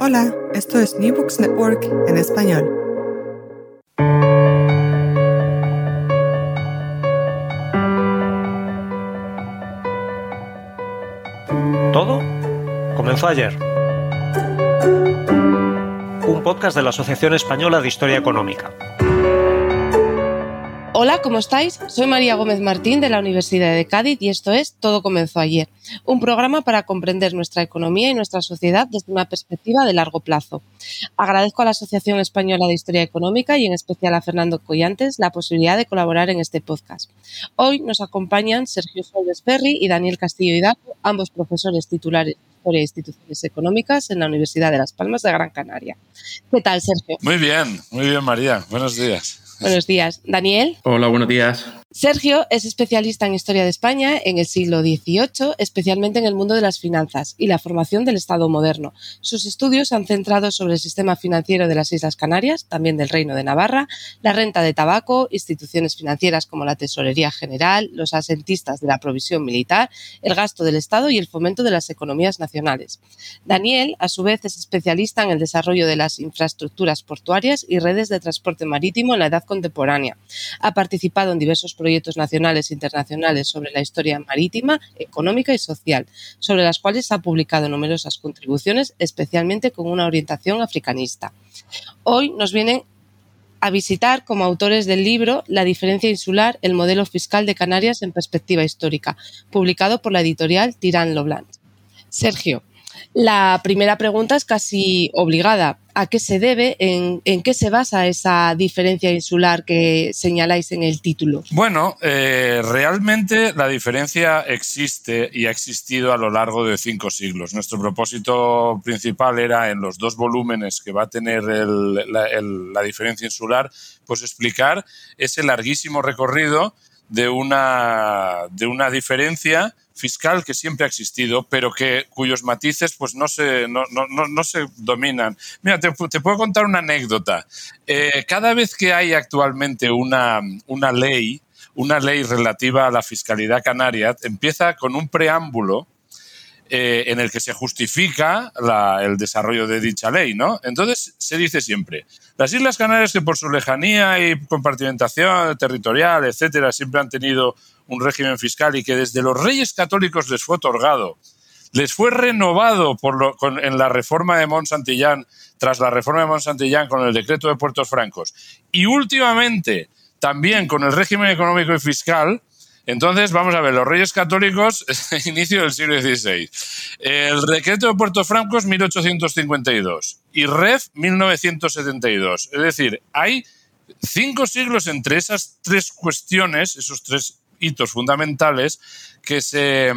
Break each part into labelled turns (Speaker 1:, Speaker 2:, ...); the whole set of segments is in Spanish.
Speaker 1: Hola, esto es New Books Network en español.
Speaker 2: Todo comenzó ayer. Un podcast de la Asociación Española de Historia Económica.
Speaker 3: Hola, ¿cómo estáis? Soy María Gómez Martín de la Universidad de Cádiz y esto es Todo comenzó ayer, un programa para comprender nuestra economía y nuestra sociedad desde una perspectiva de largo plazo. Agradezco a la Asociación Española de Historia Económica y en especial a Fernando Collantes la posibilidad de colaborar en este podcast. Hoy nos acompañan Sergio Solves Perry y Daniel Castillo Hidalgo, ambos profesores titulares de Historia e Instituciones Económicas en la Universidad de Las Palmas de Gran Canaria. ¿Qué tal, Sergio?
Speaker 4: Muy bien, muy bien, María. Buenos días.
Speaker 3: Buenos días. Daniel.
Speaker 5: Hola, buenos días.
Speaker 3: Sergio es especialista en historia de España en el siglo XVIII, especialmente en el mundo de las finanzas y la formación del Estado moderno. Sus estudios han centrado sobre el sistema financiero de las Islas Canarias, también del Reino de Navarra, la renta de tabaco, instituciones financieras como la Tesorería General, los asentistas de la provisión militar, el gasto del Estado y el fomento de las economías nacionales. Daniel, a su vez, es especialista en el desarrollo de las infraestructuras portuarias y redes de transporte marítimo en la edad contemporánea. Ha participado en diversos nacionales e internacionales sobre la historia marítima, económica y social, sobre las cuales ha publicado numerosas contribuciones, especialmente con una orientación africanista. Hoy nos vienen a visitar como autores del libro La diferencia insular, el modelo fiscal de Canarias en perspectiva histórica, publicado por la editorial Tirán Loblanc. Sergio, la primera pregunta es casi obligada. ¿A qué se debe? En, qué se basa esa diferencia insular que señaláis en el título?
Speaker 4: Bueno, eh, realmente la diferencia existe y ha existido a lo largo de cinco siglos. Nuestro propósito principal era en los dos volúmenes que va a tener la, la diferencia insular, pues explicar ese larguísimo recorrido de una, de una diferencia fiscal que siempre ha existido, pero que cuyos matices pues no se, no, no, no se dominan. Mira, te, te, puedo contar una anécdota. Eh, cada vez que hay actualmente una, una ley, una ley relativa a la fiscalidad canaria, empieza con un preámbulo eh, en el que se justifica el desarrollo de dicha ley, ¿no? Entonces se dice siempre, las Islas Canarias que por su lejanía y compartimentación territorial, etcétera, siempre han tenido un régimen fiscal y que desde los reyes católicos les fue otorgado, les fue renovado en la reforma de Mont-Santillán, tras la reforma de Mont-Santillán con el decreto de Puertos Francos, y últimamente también con el régimen económico y fiscal, entonces, vamos a ver, los reyes católicos, inicio del siglo XVI. El decreto de Puerto Francos, 1852. Y REF, 1972. Es decir, hay cinco siglos entre esas tres cuestiones, esos tres hitos fundamentales, que se,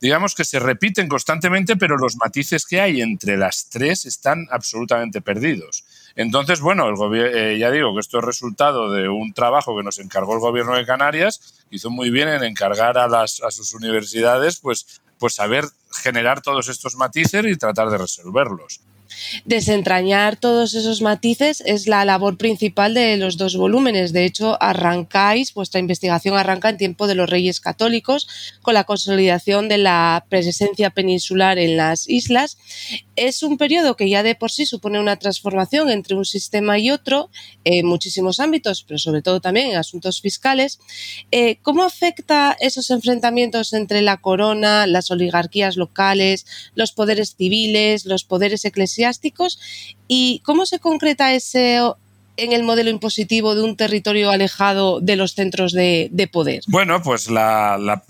Speaker 4: digamos, que se repiten constantemente, pero los matices que hay entre las tres están absolutamente perdidos. Entonces, bueno, el eh, ya digo que esto es resultado de un trabajo que nos encargó el gobierno de Canarias, hizo muy bien en encargar a, las, a sus universidades, pues, pues saber generar todos estos matices y tratar de resolverlos.
Speaker 3: Desentrañar todos esos matices es la labor principal de los dos volúmenes. De hecho, arrancáis, vuestra investigación arranca en tiempo de los Reyes Católicos, con la consolidación de la presencia peninsular en las islas. Es un periodo que ya de por sí supone una transformación entre un sistema y otro en muchísimos ámbitos, pero sobre todo también en asuntos fiscales. Eh, ¿Cómo afecta esos enfrentamientos entre la corona, las oligarquías locales, los poderes civiles, los poderes eclesiásticos? ¿Y cómo se concreta ese en el modelo impositivo de un territorio alejado de los centros de, de poder?
Speaker 4: Bueno, pues la,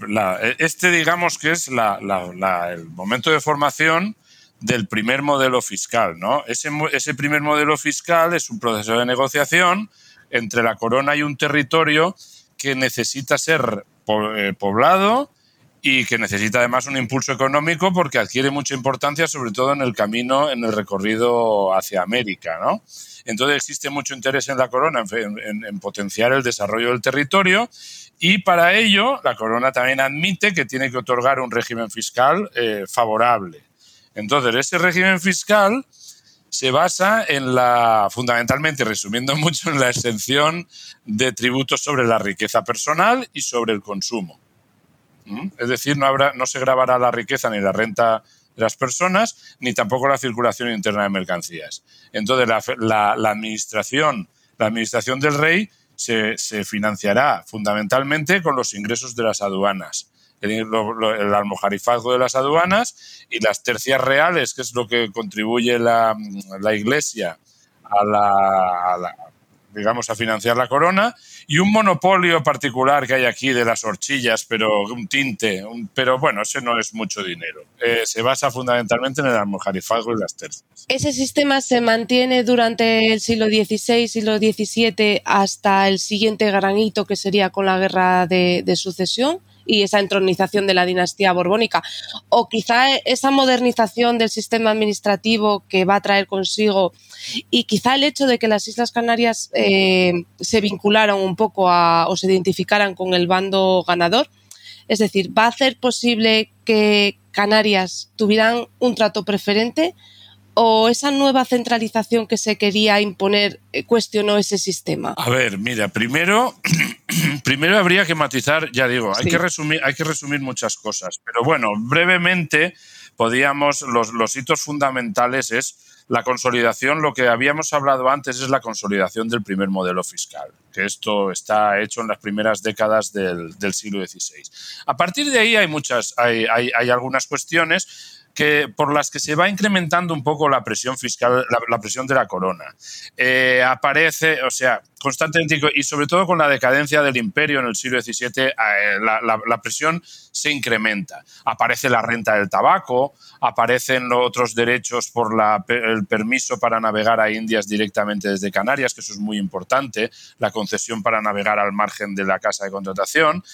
Speaker 4: este digamos que es el momento de formación del primer modelo fiscal. ¿no? Ese, ese primer modelo fiscal es un proceso de negociación entre la corona y un territorio que necesita ser poblado y que necesita además un impulso económico porque adquiere mucha importancia, sobre todo en el camino, en el recorrido hacia América, ¿no? Entonces existe mucho interés en la corona en, potenciar el desarrollo del territorio y para ello la corona también admite que tiene que otorgar un régimen fiscal eh, favorable. Entonces ese régimen fiscal se basa en la, fundamentalmente, resumiendo mucho, en la exención de tributos sobre la riqueza personal y sobre el consumo. Es decir, no, habrá, no se grabará la riqueza ni la renta de las personas, ni tampoco la circulación interna de mercancías. Entonces, la, administración, la administración del rey se, financiará fundamentalmente con los ingresos de las aduanas. El, el, almojarifazgo de las aduanas y las tercias reales, que es lo que contribuye la, Iglesia a la, digamos, a financiar la corona, y un monopolio particular que hay aquí de las horchillas, pero un tinte, pero bueno, ese no es mucho dinero. Eh, se basa fundamentalmente en el almojarifazgo y las tercias.
Speaker 3: ¿Ese sistema se mantiene durante el siglo XVI, siglo XVII, hasta el siguiente gran hito que sería con la guerra de sucesión? Y esa entronización de la dinastía borbónica. O quizá esa modernización del sistema administrativo que va a traer consigo y quizá el hecho de que las Islas Canarias eh, se vincularon un poco o se identificaran con el bando ganador. Es decir, ¿va a hacer posible que Canarias tuvieran un trato preferente? O esa nueva centralización que se quería imponer eh, cuestionó ese sistema?
Speaker 4: A ver, mira, primero, primero habría que matizar, ya digo, hay, que resumir, hay que resumir muchas cosas, pero bueno, brevemente podíamos, los, los hitos fundamentales es la consolidación, lo que habíamos hablado antes es la consolidación del primer modelo fiscal, que esto está hecho en las primeras décadas del, del siglo XVI. A partir de ahí hay muchas, hay, hay, hay algunas cuestiones que, por las que se va incrementando un poco la presión fiscal, la, presión de la corona. Eh, aparece, o sea, constantemente, y sobre todo con la decadencia del imperio en el siglo XVII, eh, la, presión se incrementa. Aparece la renta del tabaco, aparecen otros derechos por el permiso para navegar a Indias directamente desde Canarias, que eso es muy importante, la concesión para navegar al margen de la casa de contratación.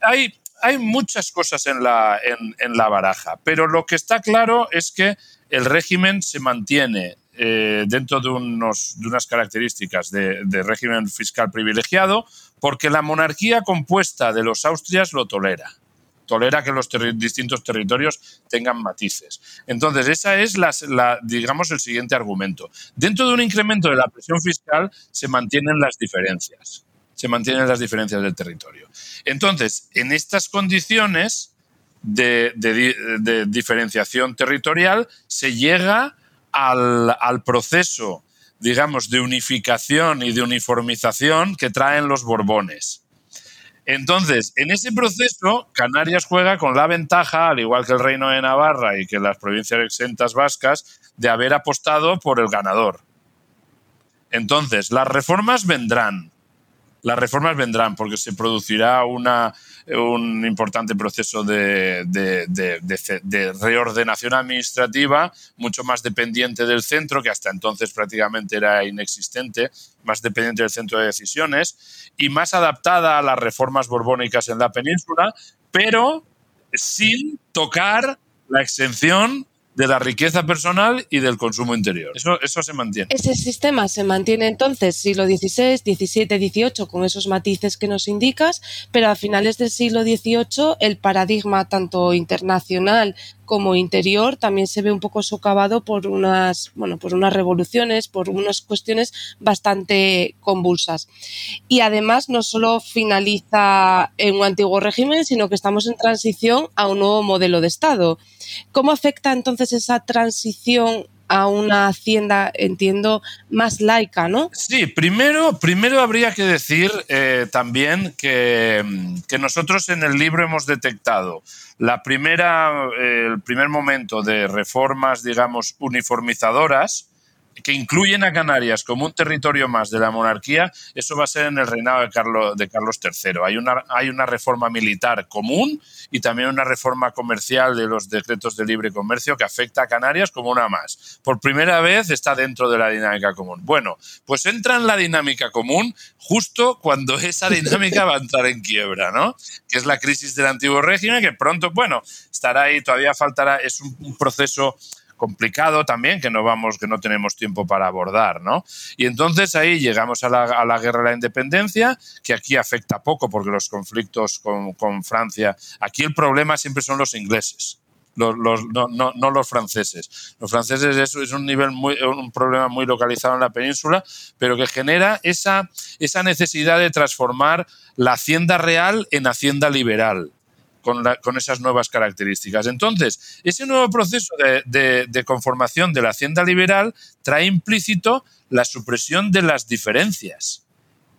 Speaker 4: Hay hay muchas cosas en la, en, la baraja, pero lo que está claro es que el régimen se mantiene eh, dentro de, unos, de, unas características de, régimen fiscal privilegiado, porque la monarquía compuesta de los Austrias lo tolera. Tolera que los distintos territorios tengan matices. Entonces, esa es la, digamos, el siguiente argumento. Dentro de un incremento de la presión fiscal se mantienen las diferencias se mantienen las diferencias del territorio. Entonces, en estas condiciones de, diferenciación territorial, se llega al, proceso, digamos, de unificación y de uniformización que traen los Borbones. Entonces, en ese proceso, Canarias juega con la ventaja, al igual que el Reino de Navarra y que las provincias exentas vascas, de haber apostado por el ganador. Entonces, las reformas vendrán, las reformas vendrán porque se producirá una, un importante proceso de, reordenación administrativa mucho más dependiente del centro, que hasta entonces prácticamente era inexistente, más dependiente del centro de decisiones y más adaptada a las reformas borbónicas en la península, pero sin tocar la exención de la riqueza personal y del consumo interior. Eso, eso se mantiene.
Speaker 3: Ese sistema se mantiene entonces siglo XVI, XVII, XVIII con esos matices que nos indicas, pero a finales del siglo XVIII el paradigma tanto internacional como interior también se ve un poco socavado por unas, bueno, por unas revoluciones, por unas cuestiones bastante convulsas. Y además no solo finaliza en un antiguo régimen, sino que estamos en transición a un nuevo modelo de Estado. ¿Cómo afecta entonces esa transición a una hacienda, entiendo, más laica, ¿no?
Speaker 4: Sí, primero, primero habría que decir eh, también que, que, nosotros en el libro hemos detectado la primera, eh, el primer momento de reformas, digamos, uniformizadoras que incluyen a Canarias como un territorio más de la monarquía, eso va a ser en el reinado de Carlos, III. Hay una, hay una reforma militar común y también una reforma comercial de los decretos de libre comercio que afecta a Canarias como una más. Por primera vez está dentro de la dinámica común. Bueno, pues entra en la dinámica común justo cuando esa dinámica va a entrar en quiebra, ¿no? Que es la crisis del antiguo régimen, que pronto, bueno, estará ahí, todavía faltará, es un proceso complicado también que no vamos, que no tenemos tiempo para abordar, ¿no? Y entonces ahí llegamos a la, guerra de la independencia, que aquí afecta poco porque los conflictos con, Francia, aquí el problema siempre son los ingleses. Los, no, los franceses. Los franceses es, es un nivel un problema muy localizado en la península, pero que genera esa, esa necesidad de transformar la hacienda real en hacienda liberal con, esas nuevas características. Entonces, ese nuevo proceso de, conformación de la hacienda liberal trae implícito la supresión de las diferencias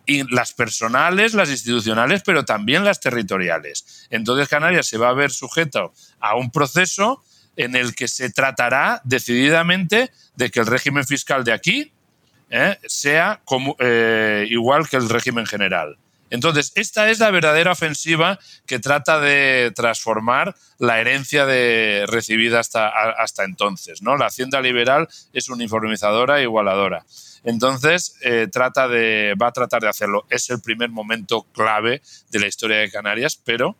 Speaker 4: y las personales, las institucionales, pero también las territoriales. Entonces Canarias se va a ver sujeto a un proceso en el que se tratará decididamente de que el régimen fiscal de aquí eh, sea eh, igual que el régimen general. Entonces, esta es la verdadera ofensiva que trata de transformar la herencia de, recibida hasta, hasta entonces. ¿no? La hacienda liberal es uniformizadora e igualadora. Entonces, eh, trata de, va a tratar de hacerlo. Es el primer momento clave de la historia de Canarias, pero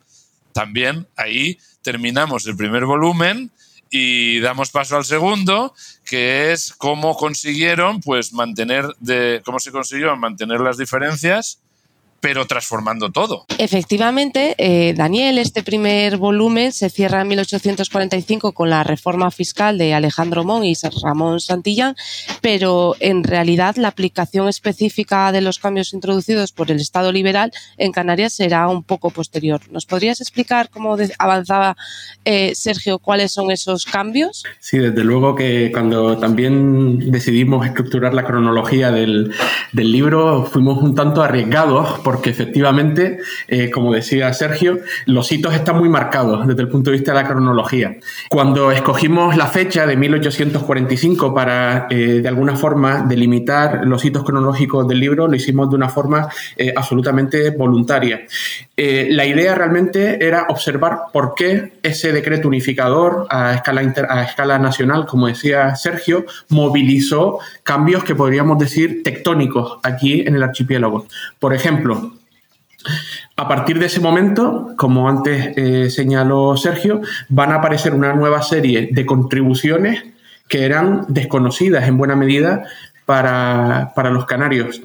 Speaker 4: también ahí terminamos el primer volumen y damos paso al segundo, que es cómo consiguieron pues mantener de cómo se consiguió mantener las diferencias pero transformando todo.
Speaker 3: Efectivamente, eh, Daniel, este primer volumen se cierra en 1845 con la reforma fiscal de Alejandro Mon y Ramón Santillán, pero en realidad la aplicación específica de los cambios introducidos por el Estado liberal en Canarias será un poco posterior. ¿Nos podrías explicar cómo avanzaba eh, Sergio, cuáles son esos cambios?
Speaker 5: Sí, desde luego que cuando también decidimos estructurar la cronología del, del libro fuimos un tanto arriesgados porque efectivamente, eh, como decía Sergio, los hitos están muy marcados desde el punto de vista de la cronología. Cuando escogimos la fecha de 1845 para, eh, de alguna forma, delimitar los hitos cronológicos del libro, lo hicimos de una forma eh, absolutamente voluntaria. La idea realmente era observar por qué ese decreto unificador a escala, a escala nacional, como decía Sergio, movilizó cambios que podríamos decir tectónicos aquí en el archipiélago. Por ejemplo, a partir de ese momento, como antes eh, señaló Sergio, van a aparecer una nueva serie de contribuciones que eran desconocidas en buena medida para, para, los canarios.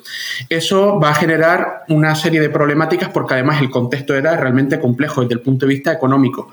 Speaker 5: Eso va a generar una serie de problemáticas porque además el contexto era realmente complejo desde el punto de vista económico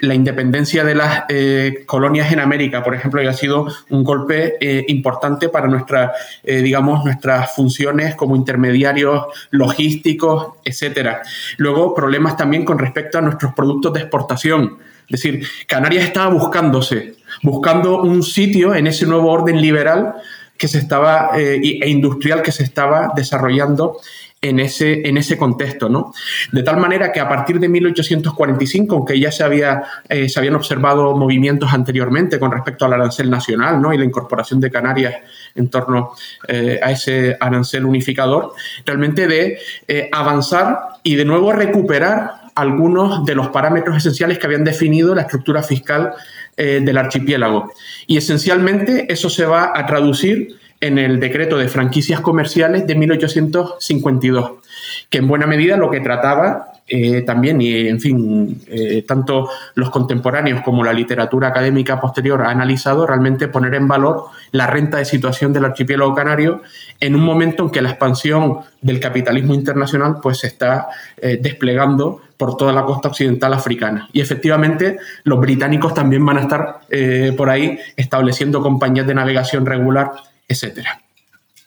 Speaker 5: la independencia de las eh, colonias en América, por ejemplo, ha sido un golpe eh, importante para nuestra, eh, digamos, nuestras funciones como intermediarios logísticos, etcétera. Luego, problemas también con respecto a nuestros productos de exportación. Es decir, Canarias estaba buscándose, buscando un sitio en ese nuevo orden liberal que se estaba e industrial que se estaba desarrollando en ese, en ese contexto, ¿no? De tal manera que a partir de 1845, aunque ya se, había, eh, se habían observado movimientos anteriormente con respecto al arancel nacional, ¿no? Y la incorporación de Canarias en torno eh, a ese arancel unificador, realmente de eh, avanzar y de nuevo recuperar algunos de los parámetros esenciales que habían definido la estructura fiscal del archipiélago. Y esencialmente eso se va a traducir en el decreto de franquicias comerciales de 1852, que en buena medida lo que trataba eh, también, y en fin, eh, tanto los contemporáneos como la literatura académica posterior ha analizado realmente poner en valor la renta de situación del archipiélago canario en un momento en que la expansión del capitalismo internacional pues se está eh, desplegando por toda la costa occidental africana. Y efectivamente los británicos también van a estar por ahí estableciendo compañías de navegación regular etcétera.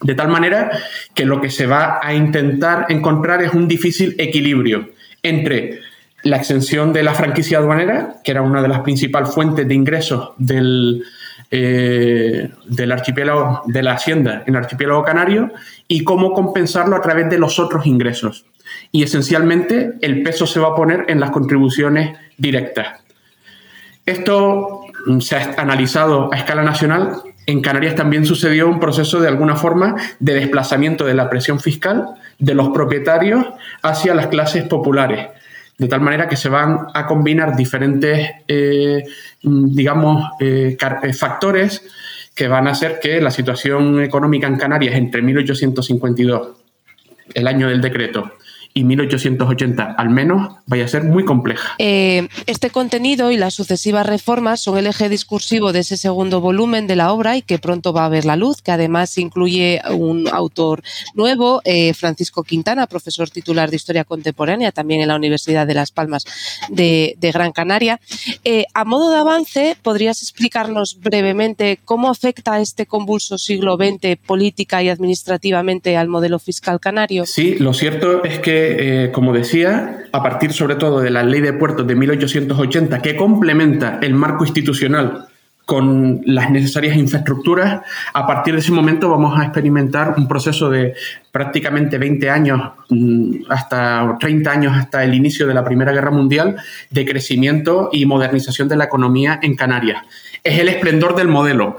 Speaker 5: De tal manera que lo que se va a intentar encontrar es un difícil equilibrio entre la exención de la franquicia aduanera, que era una de las principales fuentes de ingresos del, eh, del archipiélago, de la hacienda en el archipiélago canario, y cómo compensarlo a través de los otros ingresos. Y esencialmente el peso se va a poner en las contribuciones directas. Esto se ha analizado a escala nacional en Canarias también sucedió un proceso de alguna forma de desplazamiento de la presión fiscal de los propietarios hacia las clases populares de tal manera que se van a combinar diferentes, eh, digamos, eh, eh, factores que van a hacer que la situación económica en Canarias entre 1852, el año del decreto, y 1880 al menos vaya a ser muy compleja.
Speaker 3: Eh, este contenido y las sucesivas reformas son el eje discursivo de ese segundo volumen de la obra y que pronto va a ver la luz, que además incluye un autor nuevo, eh, Francisco Quintana, profesor titular de Historia Contemporánea, también en la Universidad de Las Palmas de, Gran Canaria. Eh, a modo de avance, ¿podrías explicarnos brevemente cómo afecta este convulso siglo XX política y administrativamente al modelo fiscal canario?
Speaker 5: Sí, lo cierto es que eh, como decía, a partir sobre todo de la ley de puertos de 1880, que complementa el marco institucional con las necesarias infraestructuras, a partir de ese momento vamos a experimentar un proceso de prácticamente 20 años, mm, hasta 30 años hasta el inicio de la Primera Guerra Mundial, de crecimiento y modernización de la economía en Canarias. Es el esplendor del modelo,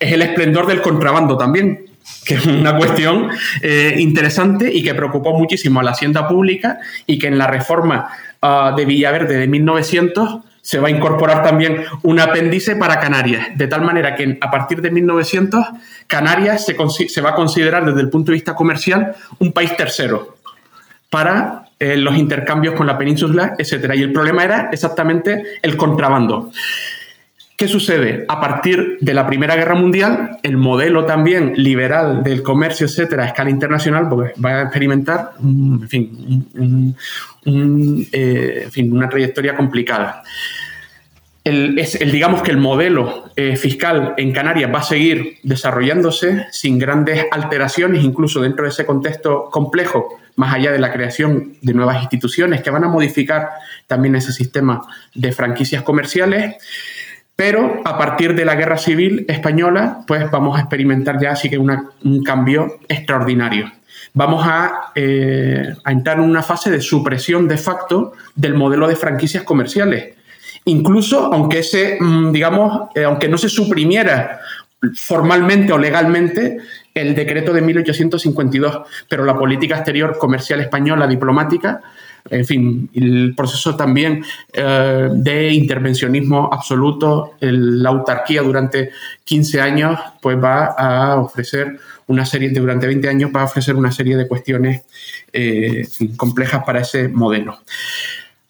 Speaker 5: es el esplendor del contrabando también, que es una cuestión eh, interesante y que preocupó muchísimo a la hacienda pública y que en la reforma uh, de Villaverde de 1900 se va a incorporar también un apéndice para Canarias, de tal manera que a partir de 1900 Canarias se, va a considerar desde el punto de vista comercial un país tercero para eh, los intercambios con la península, etc. Y el problema era exactamente el contrabando. ¿Qué sucede? A partir de la Primera Guerra Mundial, el modelo también liberal del comercio, etcétera, a escala internacional, pues, va a experimentar en fin, eh, una trayectoria complicada. El, digamos que el modelo eh, fiscal en Canarias va a seguir desarrollándose sin grandes alteraciones, incluso dentro de ese contexto complejo, más allá de la creación de nuevas instituciones que van a modificar también ese sistema de franquicias comerciales. Pero a partir de la guerra civil española, pues vamos a experimentar ya así que un cambio extraordinario. Vamos eh, a, entrar en una fase de supresión de facto del modelo de franquicias comerciales. Incluso aunque ese, mm, digamos, eh, aunque no se suprimiera formalmente o legalmente el decreto de 1852, pero la política exterior comercial española diplomática en fin, el proceso también eh, de intervencionismo absoluto, la autarquía durante 15 años, pues va a ofrecer una serie, durante 20 años va a ofrecer una serie de cuestiones eh, complejas para ese modelo.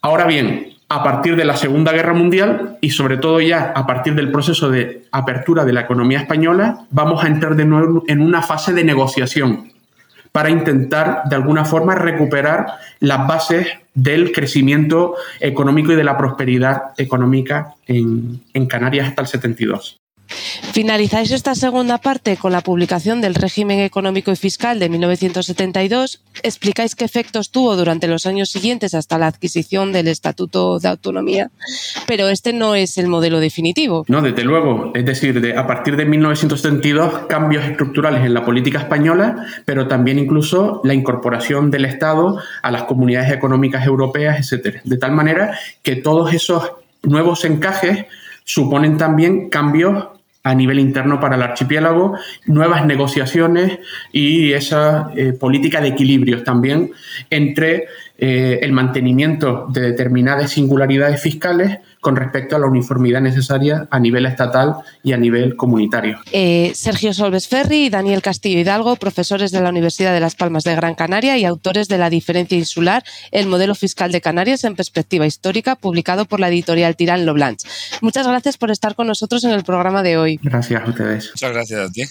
Speaker 5: Ahora bien, a partir de la Segunda Guerra Mundial y sobre todo ya a partir del proceso de apertura de la economía española, vamos a entrar de nuevo en una fase de negociación para intentar de alguna forma recuperar las bases del crecimiento económico y de la prosperidad económica en, en Canarias hasta el 72.
Speaker 3: Finalizáis esta segunda parte con la publicación del régimen económico y fiscal de 1972. Explicáis qué efectos tuvo durante los años siguientes hasta la adquisición del Estatuto de Autonomía, pero este no es el modelo definitivo.
Speaker 5: No, desde luego. Es decir, a partir de 1972, cambios estructurales en la política española, pero también incluso la incorporación del Estado a las comunidades económicas europeas, etc. De tal manera que todos esos nuevos encajes suponen también cambios a nivel interno para el archipiélago, nuevas negociaciones y esa eh, política de equilibrios también entre eh, el mantenimiento de determinadas singularidades fiscales con respecto a la uniformidad necesaria a nivel estatal y a nivel comunitario.
Speaker 3: Eh, Sergio Solves Ferri y Daniel Castillo Hidalgo, profesores de la Universidad de Las Palmas de Gran Canaria y autores de La diferencia insular, el modelo fiscal de Canarias en perspectiva histórica, publicado por la editorial Tirán Loblanch. Muchas gracias por estar con nosotros en el programa de hoy.
Speaker 5: Gracias a ustedes.
Speaker 4: Muchas gracias a ti.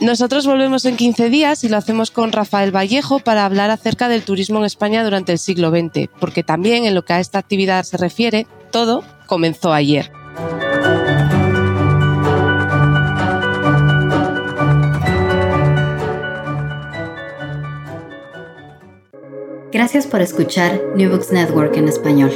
Speaker 3: Nosotros volvemos en 15 días y lo hacemos con Rafael Vallejo para hablar acerca del turismo en España durante el siglo XX, porque también en lo que a esta actividad se refiere, todo comenzó ayer.
Speaker 6: Gracias por escuchar New Network en español.